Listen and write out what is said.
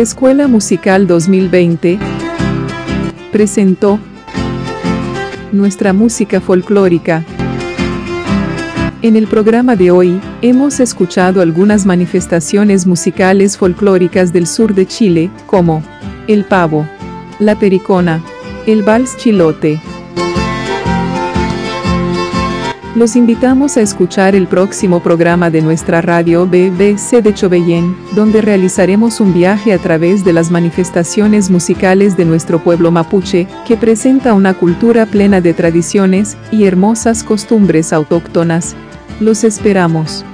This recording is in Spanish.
Escuela Musical 2020 presentó nuestra música folclórica. En el programa de hoy, hemos escuchado algunas manifestaciones musicales folclóricas del sur de Chile, como el pavo, la pericona, el vals chilote. Los invitamos a escuchar el próximo programa de nuestra radio BBC de Chobellén, donde realizaremos un viaje a través de las manifestaciones musicales de nuestro pueblo mapuche, que presenta una cultura plena de tradiciones y hermosas costumbres autóctonas. Los esperamos.